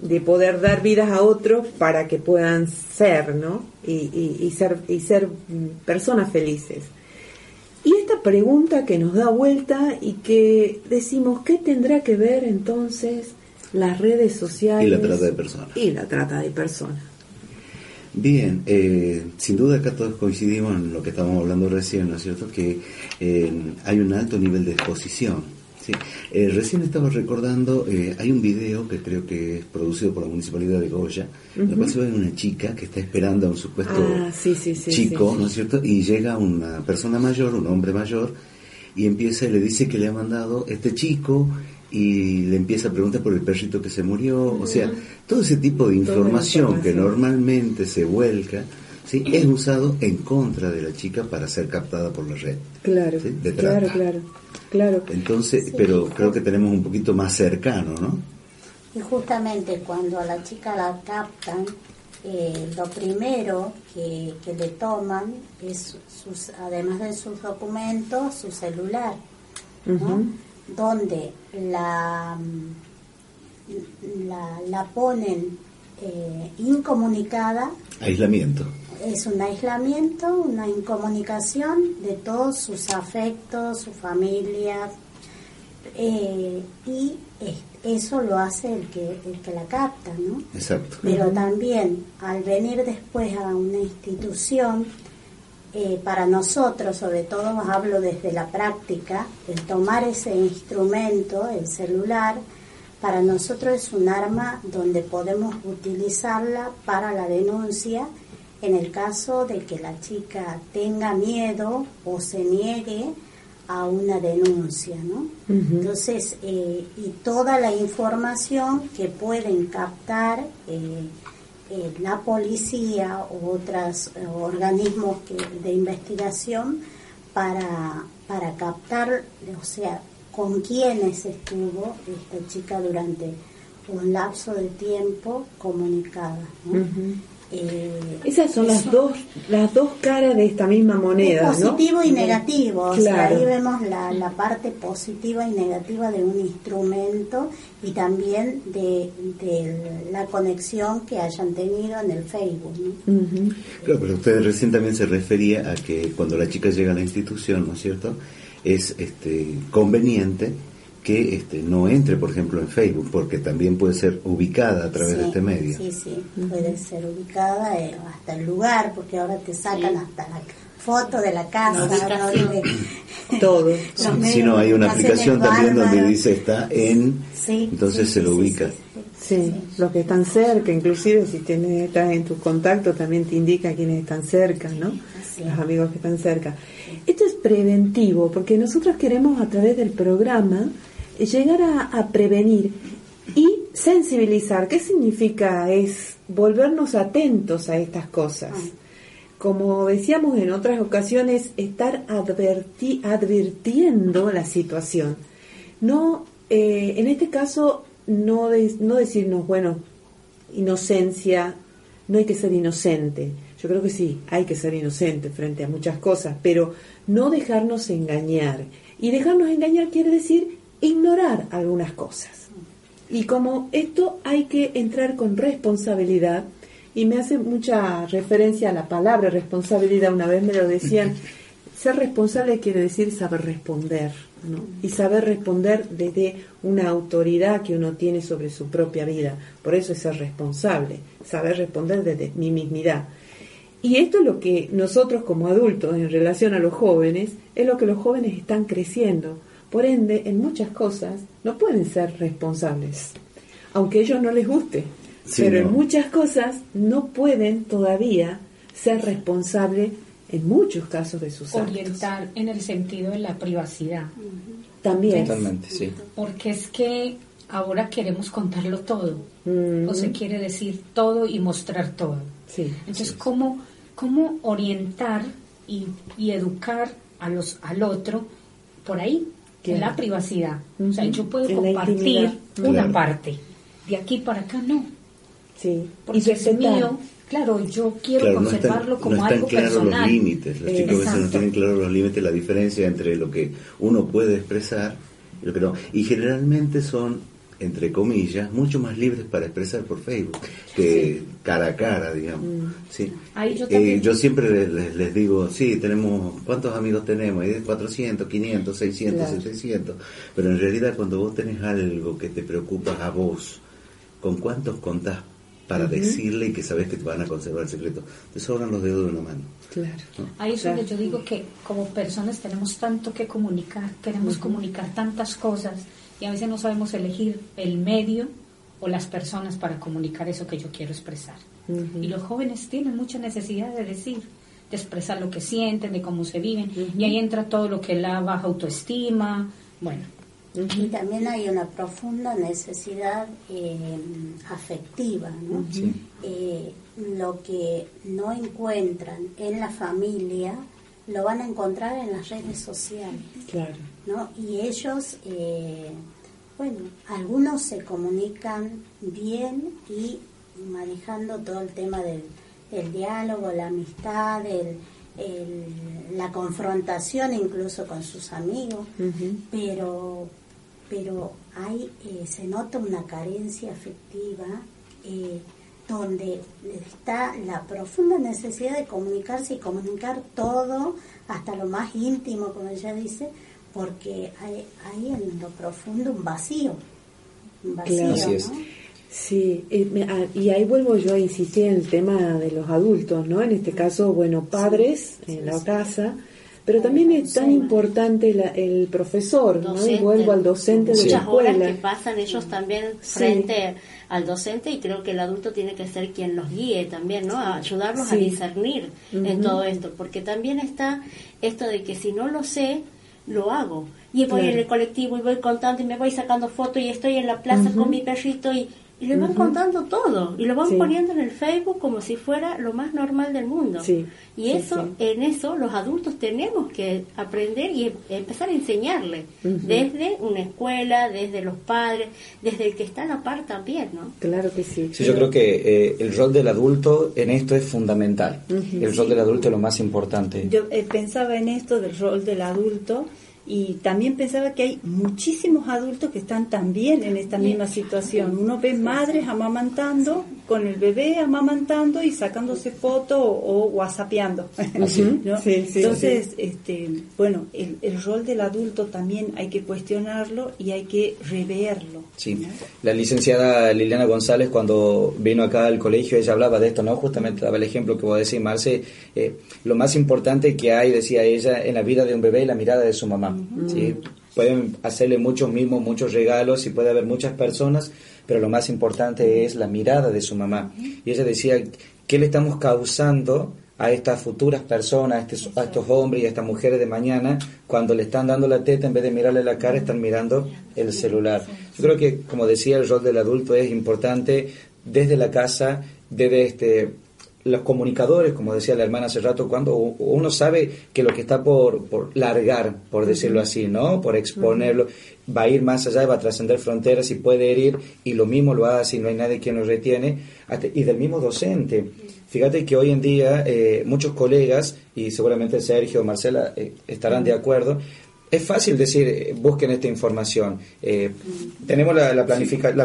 de poder dar vidas a otros para que puedan ser, ¿no? Y, y- y ser y ser personas felices. Y esta pregunta que nos da vuelta y que decimos, ¿qué tendrá que ver entonces las redes sociales Y la trata de personas. y la trata de personas? Bien, eh, sin duda acá todos coincidimos en lo que estábamos hablando recién, ¿no es cierto? Que eh, hay un alto nivel de exposición. ¿sí? Eh, recién estaba recordando, eh, hay un video que creo que es producido por la Municipalidad de Goya, en el Ujú. cual se ve una chica que está esperando a un supuesto Ah, sí, sí, sí, chico. ¿no es cierto? Y llega una persona mayor, un hombre mayor, y empieza y le dice que le ha mandado este chico y le empieza a preguntar por el perrito que se murió, o sea, todo ese tipo de información, que normalmente se vuelca, ¿sí? es usado en contra de la chica para ser captada por la red. Claro, ¿sí? De claro, trata. claro, claro. Entonces, pero creo que tenemos un poquito más cercano, ¿no? Y justamente cuando a la chica la captan, eh, lo primero que, que le toman es, sus, además de sus documentos, su celular, ¿no? Donde la, la, la ponen eh, incomunicada, Aislamiento. es un aislamiento, una incomunicación de todos sus afectos, su familia, eh, y es- eso lo hace el que, el que la capta, ¿no? Exacto. Pero también al venir después a una institución, eh, para nosotros, sobre todo hablo desde la práctica, el tomar ese instrumento, el celular, para nosotros es un arma donde podemos utilizarla para la denuncia en el caso de que la chica tenga miedo o se niegue a una denuncia, ¿no? Entonces, eh, y toda la información que pueden captar eh, eh, la policía u otros eh, organismos que- de investigación para, para captar, o sea, con quiénes estuvo esta chica durante un lapso de tiempo comunicada. Eh, Esas son las dos, las dos caras de esta misma moneda, es ¿no? positivo y negativo, o sea, Claro. ahí vemos la, la parte positiva y negativa de un instrumento y también de, de la conexión que hayan tenido en el Facebook. ¿no? Claro, pero usted recién también se refería a que cuando la chica llega a la institución, ¿no es cierto? Es este, conveniente que este, no entre, por ejemplo, en Facebook, porque también puede ser ubicada a través Sí, de este medio. Sí, sí, puede ser ubicada eh, hasta el lugar, porque ahora te sacan hasta la foto de la casa. Donde- Todo. Si no, hay una aplicación también donde dice está en, Sí, entonces sí, se lo sí, ubica. sí, sí. Sí, los que están cerca, inclusive si tienes, estás en tus contactos también te indica quiénes están cerca, ¿no? Los amigos que están cerca. Esto es preventivo, porque nosotros queremos a través del programa llegar a, a prevenir y sensibilizar. ¿Qué significa? Es volvernos atentos a estas cosas. Como decíamos en otras ocasiones, estar adverti- advirtiendo la situación. No, eh, en este caso, no, de- no decirnos, bueno, inocencia, no hay que ser inocente. Yo creo que sí, hay que ser inocente frente a muchas cosas, pero no dejarnos engañar. Y dejarnos engañar quiere decir ignorar algunas cosas. Y como esto hay que entrar con responsabilidad, y me hace mucha referencia a la palabra responsabilidad, una vez me lo decían, ser responsable quiere decir saber responder, ¿no? Y saber responder desde una autoridad que uno tiene sobre su propia vida. Por eso es ser responsable, saber responder desde mi mismidad. Y esto es lo que nosotros como adultos en relación a los jóvenes, es lo que los jóvenes están creciendo. Por ende, en muchas cosas no pueden ser responsables, aunque a ellos no les guste. Sí, pero no. en muchas cosas no pueden todavía ser responsables en muchos casos de sus actos. Orientar en el sentido de la privacidad. También. Totalmente, sí. Porque es que ahora queremos contarlo todo. Mm, O se quiere decir todo y mostrar todo. sí. Entonces, ¿cómo, cómo orientar y, y educar a los, al otro por ahí? En Claro. la privacidad. O sea, yo puedo En compartir una Claro. parte. De aquí para acá no. Sí. Porque es respetar. mío. Claro, yo quiero Claro, no están, conservarlo como no están algo claros personal. los límites. Los Eh, chicos a veces no tienen claros los límites, la diferencia entre lo que uno puede expresar y lo que no. Y generalmente son, entre comillas, mucho más libres para expresar por Facebook que cara a cara, digamos. Sí. Ahí yo Eh, también- yo siempre les, les- digo, sí, tenemos, ¿cuántos amigos tenemos? Y de 400, 500, 600, Claro. 700. Pero en realidad cuando vos tenés algo que te preocupa a vos, ¿con cuántos contás para decirle y que sabes que te van a conservar el secreto? Te sobran los dedos de una mano. Claro. Ahí es Claro. donde yo digo que como personas tenemos tanto que comunicar, queremos comunicar tantas cosas y a veces no sabemos elegir el medio o las personas para comunicar eso que yo quiero expresar. Y los jóvenes tienen mucha necesidad de decir, de expresar lo que sienten, de cómo se viven. Y ahí entra todo lo que es la baja autoestima. Bueno, Y también hay una profunda necesidad eh, afectiva, ¿no? Sí. Eh, lo que no encuentran en la familia lo van a encontrar en las redes sociales, Claro. ¿no? Y ellos, eh, bueno, algunos se comunican bien y manejando todo el tema del, del diálogo, la amistad, el- el- la confrontación incluso con sus amigos, pero pero hay eh, se nota una carencia afectiva eh, donde está la profunda necesidad de comunicarse y comunicar todo hasta lo más íntimo como ella dice porque hay, hay en lo profundo un vacío un vacío Claro. Así es. ¿no? Sí, eh, me- ah, y ahí vuelvo yo a insistir en el tema de los adultos, ¿no? En este caso, bueno, padres en la casa, pero también es tan importante la- el profesor, ¿no? Y Docente. vuelvo al docente de la Muchas horas escuela. que pasan ellos también Sí. frente al docente y creo que el adulto tiene que ser quien los guíe también, ¿no? A ayudarlos a discernir en todo esto, porque también está esto de que si no lo sé, lo hago. Y voy Claro. en el colectivo y voy contando y me voy sacando fotos y estoy en la plaza con mi perrito y, y le van contando todo y lo van Sí. poniendo en el Facebook como si fuera lo más normal del mundo. Sí, Y sí, eso, sí. en eso los adultos tenemos que aprender y em- empezar a enseñarle desde una escuela, desde los padres, desde el que está a la par también, ¿no? Claro que sí. Sí, yo creo que eh, el rol del adulto en esto es fundamental. El rol del adulto es lo más importante. Yo eh, pensaba en esto del rol del adulto y también pensaba que hay muchísimos adultos que están también en esta misma situación. Uno ve madres amamantando con el bebé amamantando y sacándose fotos o, o whatsappeando. Así. ¿no? Sí, sí, Entonces, este, bueno, el, el rol del adulto también hay que cuestionarlo y hay que reverlo. Sí, la licenciada Liliana González cuando vino acá al colegio, ella hablaba de esto, ¿no? Justamente daba el ejemplo que vos decís, Marce, eh, lo más importante que hay, decía ella, en la vida de un bebé es la mirada de su mamá, ¿sí? Pueden hacerle muchos mimos, muchos regalos y puede haber muchas personas, pero lo más importante es la mirada de su mamá. Y ella decía, ¿qué le estamos causando a estas futuras personas, a estos, a estos hombres y a estas mujeres de mañana, cuando le están dando la teta, en vez de mirarle la cara, están mirando el celular. Yo creo que, como decía, el rol del adulto es importante desde la casa, debe este, los comunicadores, como decía la hermana hace rato, cuando uno sabe que lo que está por, por largar, por decirlo así, ¿no? Por exponerlo, va a ir más allá, va a trascender fronteras y puede herir, y lo mismo lo hace y no hay nadie quien lo retiene, y del mismo docente. Fíjate que hoy en día eh, muchos colegas, y seguramente Sergio o Marcela eh, estarán de acuerdo, es fácil decir, eh, busquen esta información. Eh, tenemos la, la,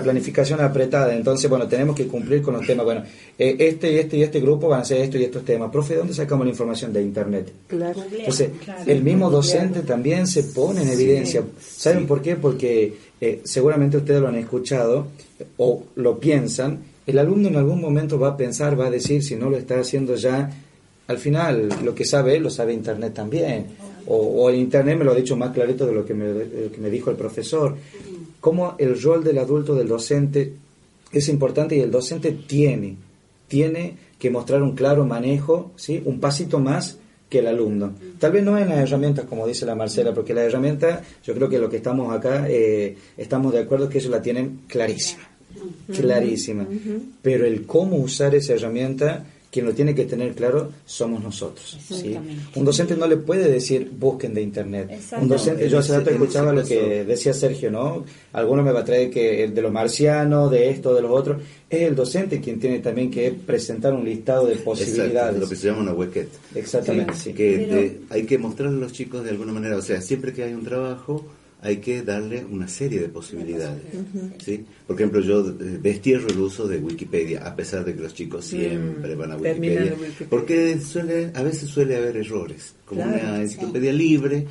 planificación apretada, entonces, bueno, tenemos que cumplir con los temas. Bueno, eh, este y este y este grupo van a hacer esto y estos temas. Profe, ¿de dónde sacamos la información? De Internet. Claro. Entonces, el mismo docente también se pone en evidencia. ¿Saben por qué? Porque seguramente ustedes lo han escuchado o lo piensan. El alumno en algún momento va a pensar, va a decir, si no lo está haciendo ya, al final lo que sabe él lo sabe Internet también o, el Internet me lo ha dicho más clarito de lo que me, dijo el profesor, cómo el rol del adulto, del docente, es importante y el docente tiene, tiene que mostrar un claro manejo, ¿sí? un pasito más que el alumno. Tal vez no en las herramientas, como dice la Marcela, porque la herramienta, yo creo que lo que estamos acá, eh, estamos de acuerdo que ellos la tienen clarísima, clarísima. Pero el cómo usar esa herramienta quien lo tiene que tener claro somos nosotros. ¿sí? Un docente no le puede decir busquen de internet. Un docente, yo hace rato escuchaba lo que decía Sergio, ¿no? Alguno me va a traer que el de lo marciano, de esto, de los otros. Es el docente quien tiene también que presentar un listado de posibilidades. lo que se llama una huequet. Exactamente, sí. Que hay que mostrarle a los chicos de alguna manera, o sea, siempre que hay un trabajo, hay que darle una serie de posibilidades. ¿sí? Por ejemplo, yo destierro el uso de Wikipedia, a pesar de que los chicos mm, siempre van a Wikipedia, porque suele, a veces suele haber errores, como una enciclopedia libre,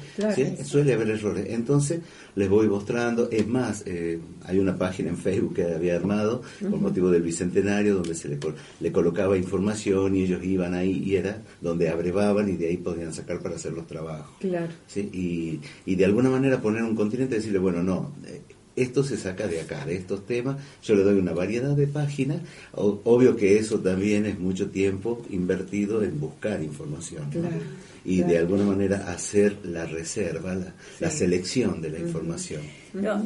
suele haber errores. Entonces, les voy mostrando. Es más, eh, hay una página en Facebook que había armado por motivo del bicentenario donde se le, le colocaba información y ellos iban ahí y era donde abrevaban y de ahí podían sacar para hacer los trabajos. Claro. ¿sí? Y, y de alguna manera poner un continente y decirle, bueno, no. Esto se saca de acá, de estos temas, yo le doy una variedad de páginas, obvio que eso también es mucho tiempo invertido en buscar información. Claro y de alguna manera hacer la reserva, la, selección de la información.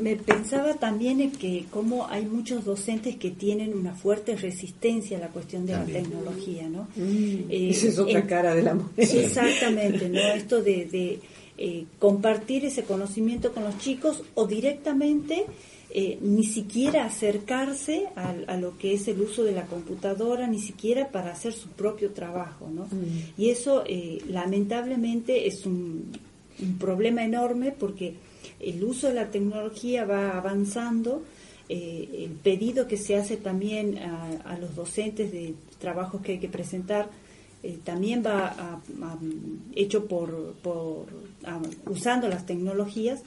me pensaba también en que como hay muchos docentes que tienen una fuerte resistencia a la cuestión de la tecnología, ¿no? Mm. Eh, Esa es otra cara de la mujer. Exactamente, ¿no? Esto de, eh, compartir ese conocimiento con los chicos o directamente eh, ni siquiera acercarse a, lo que es el uso de la computadora, ni siquiera para hacer su propio trabajo, ¿no? Mm. Y eso, eh, lamentablemente, es un, problema enorme porque el uso de la tecnología va avanzando, eh, el pedido que se hace también a, los docentes de trabajos que hay que presentar, también va hecho por, por usando las tecnologías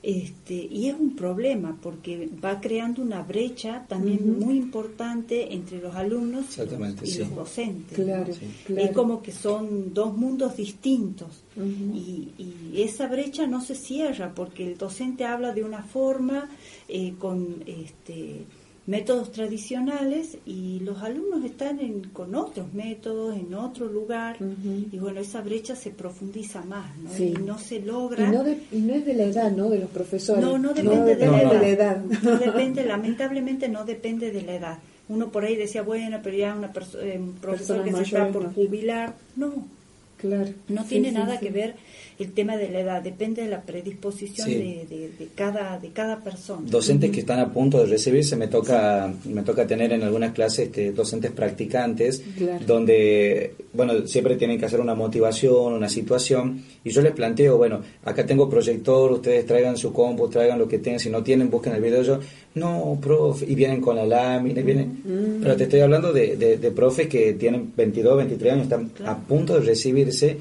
este, y es un problema porque va creando una brecha también muy importante entre los alumnos y los docentes. Es como que son dos mundos distintos. Y, y, esa brecha no se cierra porque el docente habla de una forma eh, con este, métodos tradicionales y los alumnos están en, con otros métodos, en otro lugar, y bueno, esa brecha se profundiza más, ¿no? Y no se logra... Y no, y no, es de la edad, ¿no? De los profesores. No, no depende, de, la edad. No depende, lamentablemente no depende de la edad. Uno por ahí decía, bueno, pero ya una eh, un profesor que se está por jubilar. No, claro. No tiene nada que ver el tema de la edad, depende de la predisposición de, de, cada, de cada persona. Docentes que están a punto de recibirse, me toca, me toca tener en algunas clases este, docentes practicantes, donde, bueno, siempre tienen que hacer una motivación, una situación, y yo les planteo, bueno, acá tengo proyector, ustedes traigan su compu, traigan lo que tengan, si no tienen, busquen el video, yo, no, profe, y vienen con la lámina, vienen, pero te estoy hablando de, de, profes que tienen 22, 23 años, están a punto de recibirse,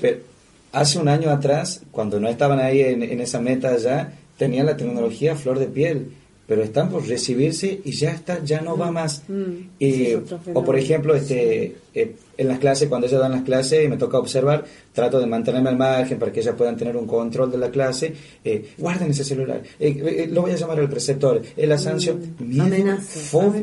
pero, hace un año atrás, cuando no estaban ahí en, esa meta ya, tenían la tecnología flor de piel, pero están por recibirse y ya está, ya no va mm. más. Mm. o por ejemplo, este, eh, en las clases, cuando ellas dan las clases, me toca observar, trato de mantenerme al margen para que ellas puedan tener un control de la clase. Eh, guarden ese celular, eh, lo voy a llamar al preceptor, la sanción, mm.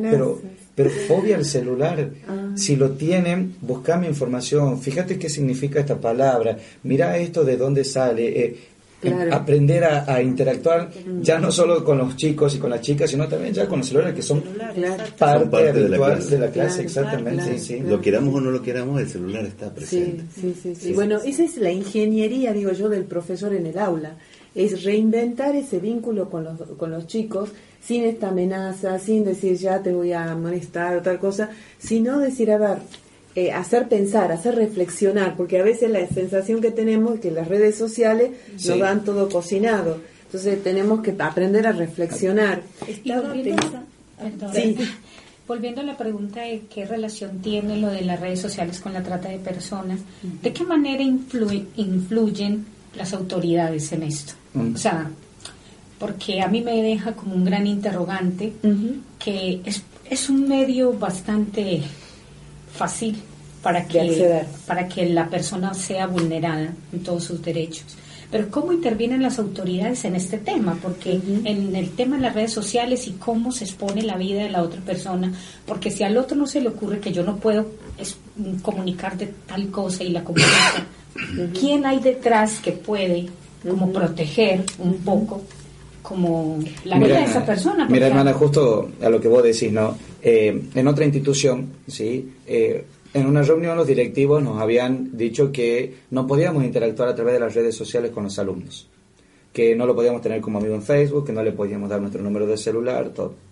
pero pero fobia al celular. Ah. Si lo tienen, buscame información. Fíjate qué significa esta palabra. Mira esto de dónde sale. Eh, Claro. aprender a, a interactuar ya no solo con los chicos y con las chicas, sino también ya con los celulares que son Claro. parte, Son parte de la habitual clase. de la clase, Claro, exactamente. claro, sí, sí. Lo queramos o no lo queramos, el celular está Sí, presente. sí, sí, sí. Bueno, esa es la ingeniería, digo yo, del profesor en el aula. Es reinventar ese vínculo con los, con los chicos sin esta amenaza, sin decir ya te voy a molestar o tal cosa, sino decir, a ver, eh, hacer pensar, hacer reflexionar, porque a veces la sensación que tenemos es que las redes sociales Sí. nos dan todo cocinado. Entonces tenemos que aprender a reflexionar. Y volviendo, pensando- perdón, Sí. volviendo a la pregunta de qué relación tiene lo de las redes sociales con la trata de personas, ¿de qué manera influ- influyen las autoridades en esto? Mm. O sea, porque a mí me deja como un gran interrogante que es, es un medio bastante fácil para que, para que la persona sea vulnerada en todos sus derechos. Pero ¿cómo intervienen las autoridades en este tema? Porque en el tema de las redes sociales y cómo se expone la vida de la otra persona, porque si al otro no se le ocurre que yo no puedo es, mm, comunicar de tal cosa y la comunica, ¿quién hay detrás que puede como proteger un poco como la vida de esa persona? Mira, hermana, justo a lo que vos decís, ¿no? Eh, en otra institución, ¿sí? Eh, en una reunión los directivos nos habían dicho que no podíamos interactuar a través de las redes sociales con los alumnos, que no lo podíamos tener como amigo en Facebook, que no le podíamos dar nuestro número de celular, todo.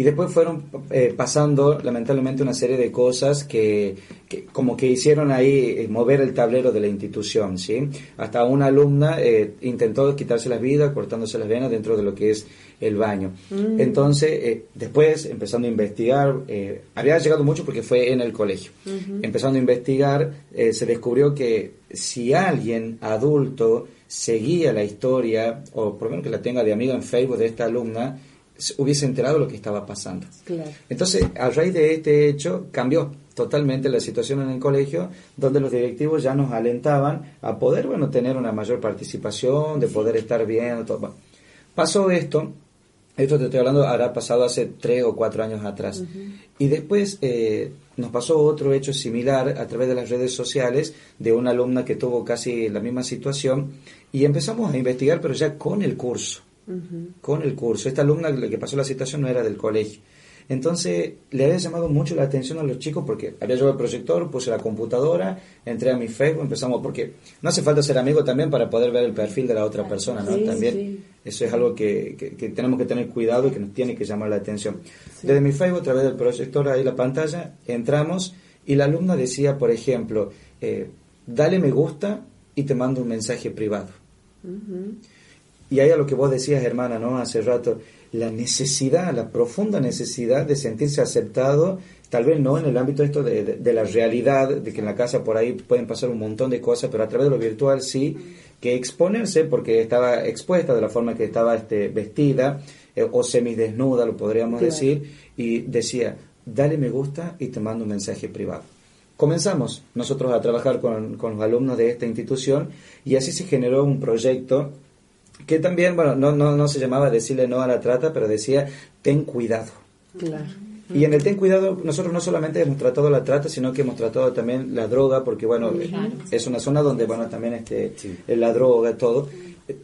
Y después fueron eh, pasando, lamentablemente, una serie de cosas que, que como que hicieron ahí eh, mover el tablero de la institución, ¿sí? Hasta una alumna eh, intentó quitarse las vidas, cortándose las venas dentro de lo que es el baño. Mm. Entonces, eh, después, empezando a investigar, eh, había llegado mucho porque fue en el colegio. Empezando a investigar, eh, se descubrió que si alguien adulto seguía la historia, o por lo menos que la tenga de amigo en Facebook de esta alumna, hubiese enterado lo que estaba pasando. Claro. Entonces, a raíz de este hecho, cambió totalmente la situación en el colegio, donde los directivos ya nos alentaban a poder, bueno, tener una mayor participación, de poder estar bien, todo. Pasó esto, esto te estoy hablando, habrá pasado hace tres o cuatro años atrás. Y después eh, nos pasó otro hecho similar a través de las redes sociales de una alumna que tuvo casi la misma situación y empezamos a investigar, pero ya con el curso con el curso. Esta alumna la que pasó la situación no era del colegio. Entonces le había llamado mucho la atención a los chicos porque había llevado el proyector, puse la computadora, entré a mi Facebook, empezamos porque no hace falta ser amigo también para poder ver el perfil de la otra persona, ¿no? Sí, también sí. eso es algo que, que- que tenemos que tener cuidado y que nos tiene que llamar la atención. Desde mi Facebook, a través del proyector, ahí la pantalla, entramos y la alumna decía, por ejemplo, eh, dale me gusta y te mando un mensaje privado. Y ahí a lo que vos decías, hermana, ¿no? Hace rato, la necesidad, la profunda necesidad de sentirse aceptado, tal vez no en el ámbito esto de, de- de la realidad, de que en la casa por ahí pueden pasar un montón de cosas, pero a través de lo virtual sí, que exponerse, porque estaba expuesta de la forma que estaba este, vestida, eh, o semidesnuda, lo podríamos Claro. decir, y decía, dale me gusta y te mando un mensaje privado. Comenzamos nosotros a trabajar con, con los alumnos de esta institución y así se generó un proyecto que también, bueno, no, no, no se llamaba decirle no a la trata, pero decía ten cuidado. Claro. Y en el ten cuidado, nosotros no solamente hemos tratado la trata, sino que hemos tratado también la droga, porque bueno, Claro. es una zona donde, bueno, también este, la droga, todo.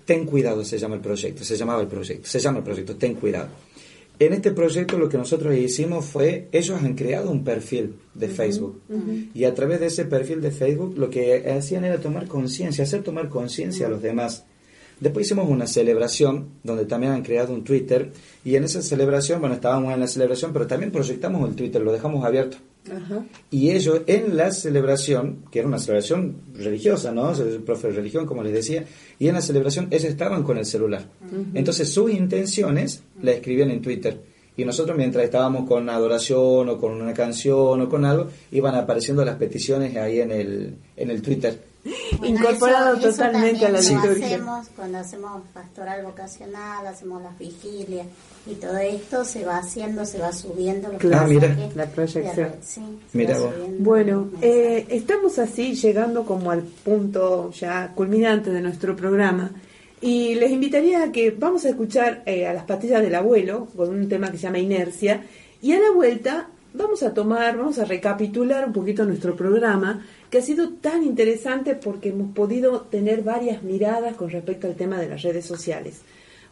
Ten cuidado se llama el proyecto, se llamaba el proyecto, se llama el proyecto, ten cuidado. En este proyecto lo que nosotros hicimos fue, ellos han creado un perfil de Facebook. Y a través de ese perfil de Facebook lo que hacían era tomar conciencia, hacer tomar conciencia a los demás. Después hicimos una celebración donde también han creado un Twitter y en esa celebración, bueno, estábamos en la celebración, pero también proyectamos el Twitter, lo dejamos abierto. Ajá. Y ellos en la celebración, que era una celebración religiosa, ¿no? El profe de religión, como les decía, y en la celebración ellos estaban con el celular. Entonces sus intenciones la escribían en Twitter. Y nosotros mientras estábamos con adoración o con una canción o con algo, iban apareciendo las peticiones ahí en el, en el Twitter. Bueno, Incorporado eso- eso totalmente a la también lo liturgia. hacemos cuando hacemos pastoral vocacional, hacemos las vigilias y todo esto se va haciendo, se va subiendo. los Claro. Ah, mira. La proyección. de- sí, se Mira vos. Bueno, eh, estamos así llegando como al punto ya culminante de nuestro programa y les invitaría a que vamos a escuchar eh, a las patillas del abuelo con un tema que se llama Inercia y a la vuelta vamos a tomar, vamos a recapitular un poquito nuestro programa que ha sido tan interesante porque hemos podido tener varias miradas con respecto al tema de las redes sociales.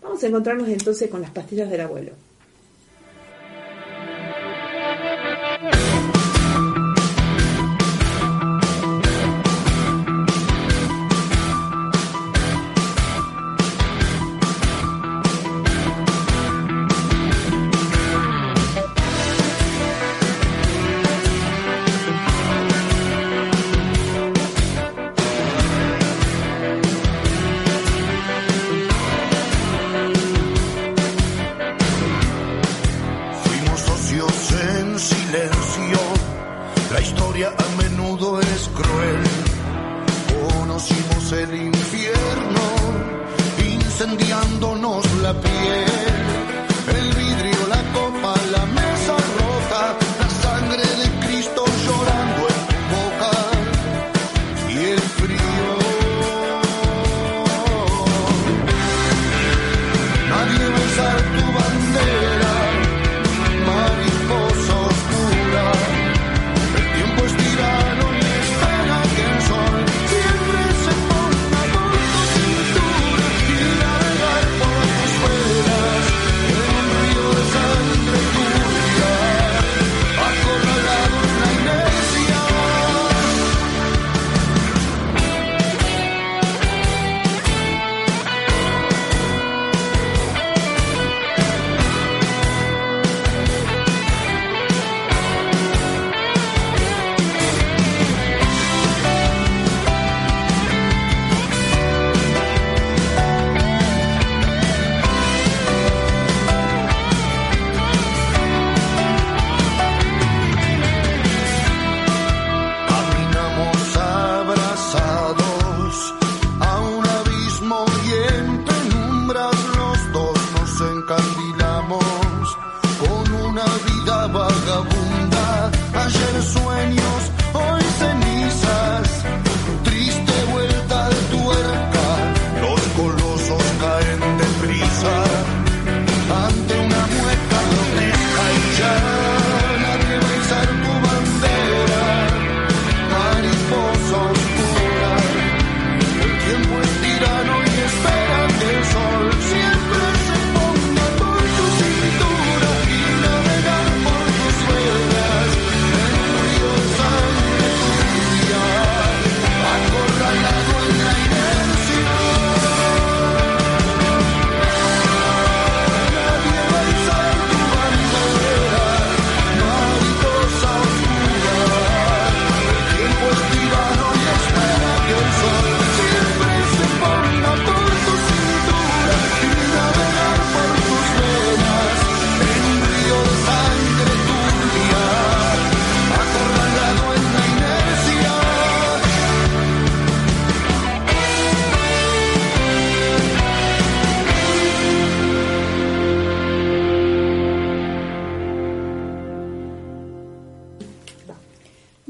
Vamos a encontrarnos entonces con las pastillas del abuelo.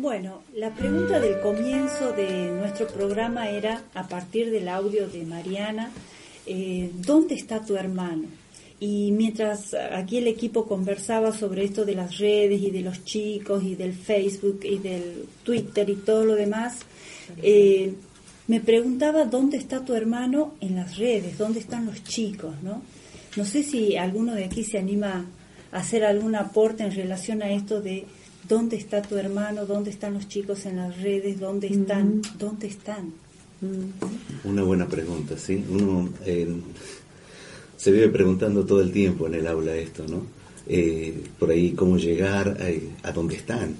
Bueno, la pregunta del comienzo de nuestro programa era, a partir del audio de Mariana, eh, ¿dónde está tu hermano? Y mientras aquí el equipo conversaba sobre esto de las redes y de los chicos y del Facebook y del Twitter y todo lo demás, eh, me preguntaba dónde está tu hermano en las redes, dónde están los chicos, ¿no? No sé si alguno de aquí se anima a hacer algún aporte en relación a esto de dónde está tu hermano, dónde están los chicos en las redes, dónde están, dónde están. Una buena pregunta, ¿sí? Uno eh, se vive preguntando todo el tiempo en el aula esto, ¿no? Eh, por ahí cómo llegar a, a dónde están,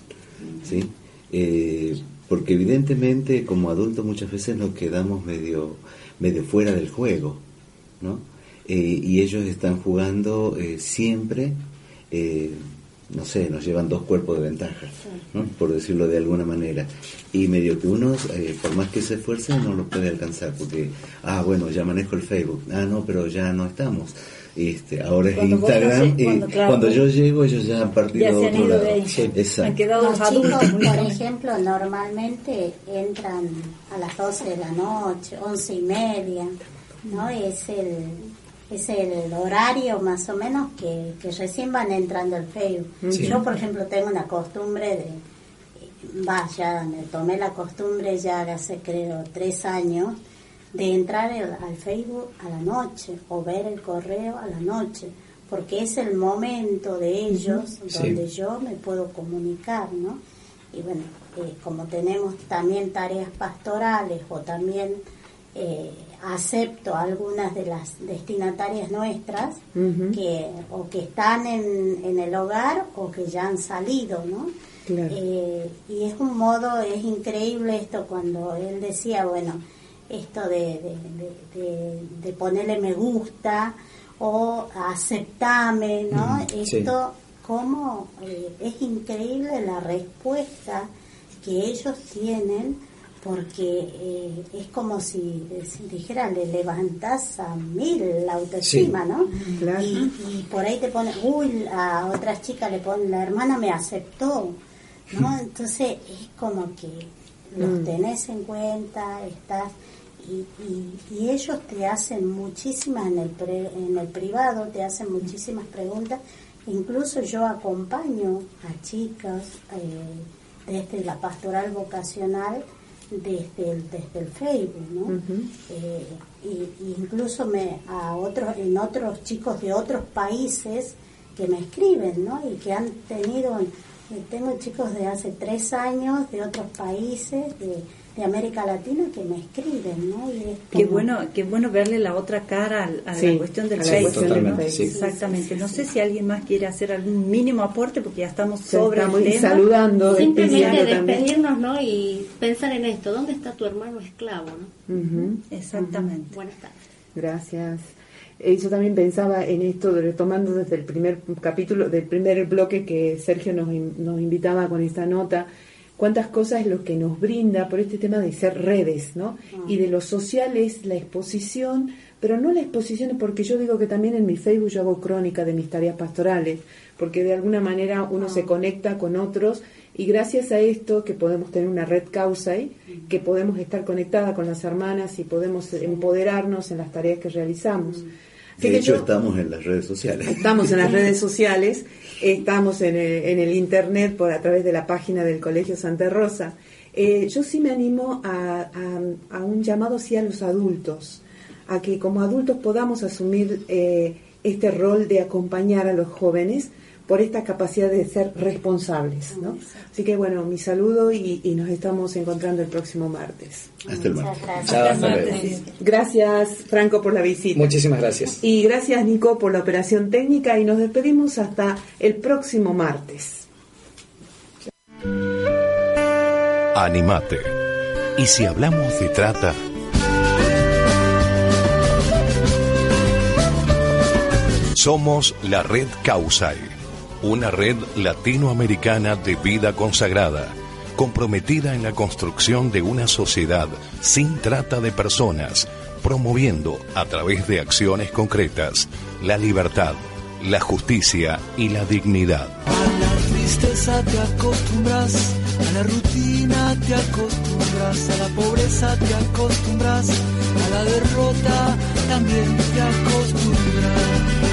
¿sí? Eh, porque evidentemente como adultos muchas veces nos quedamos medio, medio fuera del juego, ¿no? Eh, y ellos están jugando eh, siempre, eh, no sé, nos llevan dos cuerpos de ventaja, ¿no? por decirlo de alguna manera. Y medio que uno, eh, por más que se esfuerce, no lo puede alcanzar, porque, ah, bueno, ya manejo el Facebook, ah, no, pero ya no estamos. Este, ahora es Cuando Instagram no sé- y cuando, claro, cuando yo llego ellos ya han partido Ya a se han otro ido lado. Sí, Han exacto. quedado Los chicos, por ejemplo, normalmente entran a las 12 de la noche, 11 y media, ¿no? Es el, es el horario más o menos que, que recién van entrando al Facebook. Sí. Yo, por ejemplo, tengo una costumbre de va, ya me tomé la costumbre ya hace creo tres años de entrar al, al Facebook a la noche o ver el correo a la noche, porque es el momento de ellos donde yo me puedo comunicar, ¿no? Y bueno, eh, como tenemos también tareas pastorales o también eh, acepto algunas de las destinatarias nuestras que o que están en, en el hogar o que ya han salido, ¿no? Claro. Eh, y es un modo, es increíble esto cuando él decía, bueno, esto de, de, de- ponerle me gusta o aceptame, ¿no? Mm, sí. esto, como es increíble la respuesta que ellos tienen porque eh, es como si, si dijera, le levantas a mil la autoestima, Sí. ¿no? Claro. Y, y por ahí te pone, uy, a otras chicas le ponen, la hermana me aceptó, ¿no? Entonces es como que los Mm. tenés en cuenta, estás, y, y, y ellos te hacen muchísimas en el, pre- en el privado, te hacen muchísimas preguntas, incluso yo acompaño a chicas eh, desde la pastoral vocacional, desde el, desde el Facebook, ¿no? Ujú. Eh, y, y incluso me a otros en otros chicos de otros países que me escriben no y que han tenido tengo chicos de hace tres años de otros países de, de América Latina que me escriben no y es Qué como- bueno, qué bueno verle la otra cara al- a, Sí, la cuestión del a del ¿no? Sí. Exactamente. No sé si alguien más quiere hacer algún mínimo aporte porque ya estamos sobre estamos el tema. saludando, Simplemente despedirnos, ¿no? Y pensar en esto. ¿Dónde está tu hermano esclavo, no? Ujú. Exactamente. Buenas tardes. Gracias. Eh, yo también pensaba en esto, retomando desde el primer capítulo, del primer bloque que Sergio nos, nos invitaba con esta nota, cuántas cosas es lo que nos brinda por este tema de ser redes, ¿no? Y de lo social es la exposición, pero no la exposición, porque yo digo que también en mi Facebook yo hago crónica de mis tareas pastorales, porque de alguna manera uno se conecta con otros y gracias a esto que podemos tener una red causa que podemos estar conectada con las hermanas y podemos empoderarnos en las tareas que realizamos. Así De hecho, yo- estamos en las redes sociales. Estamos en las redes sociales, estamos en el, en el internet por a través de la página del Colegio Santa Rosa. Eh, yo sí me animo a, a- a un llamado hacia los adultos, a que como adultos podamos asumir eh, este rol de acompañar a los jóvenes por esta capacidad de ser responsables. ¿no? Así que bueno, mi saludo y, y nos estamos encontrando el próximo martes. Hasta el Muchas martes. gracias. Chao, hasta luego. Gracias Franco por la visita. Muchísimas gracias. Y gracias Nico por la operación técnica y nos despedimos hasta el próximo martes. Animate. Y si hablamos de trata, somos la red Causai, una red latinoamericana de vida consagrada, comprometida en la construcción de una sociedad sin trata de personas, promoviendo a través de acciones concretas la libertad, la justicia y la dignidad. Tristeza te acostumbras, a la rutina te acostumbras, a la pobreza te acostumbras, a la derrota también te acostumbras.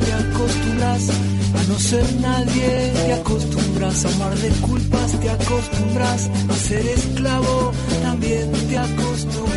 Te acostumbras, a no ser nadie te acostumbras, a un mar de culpas te acostumbras, a ser esclavo también te acostumbras.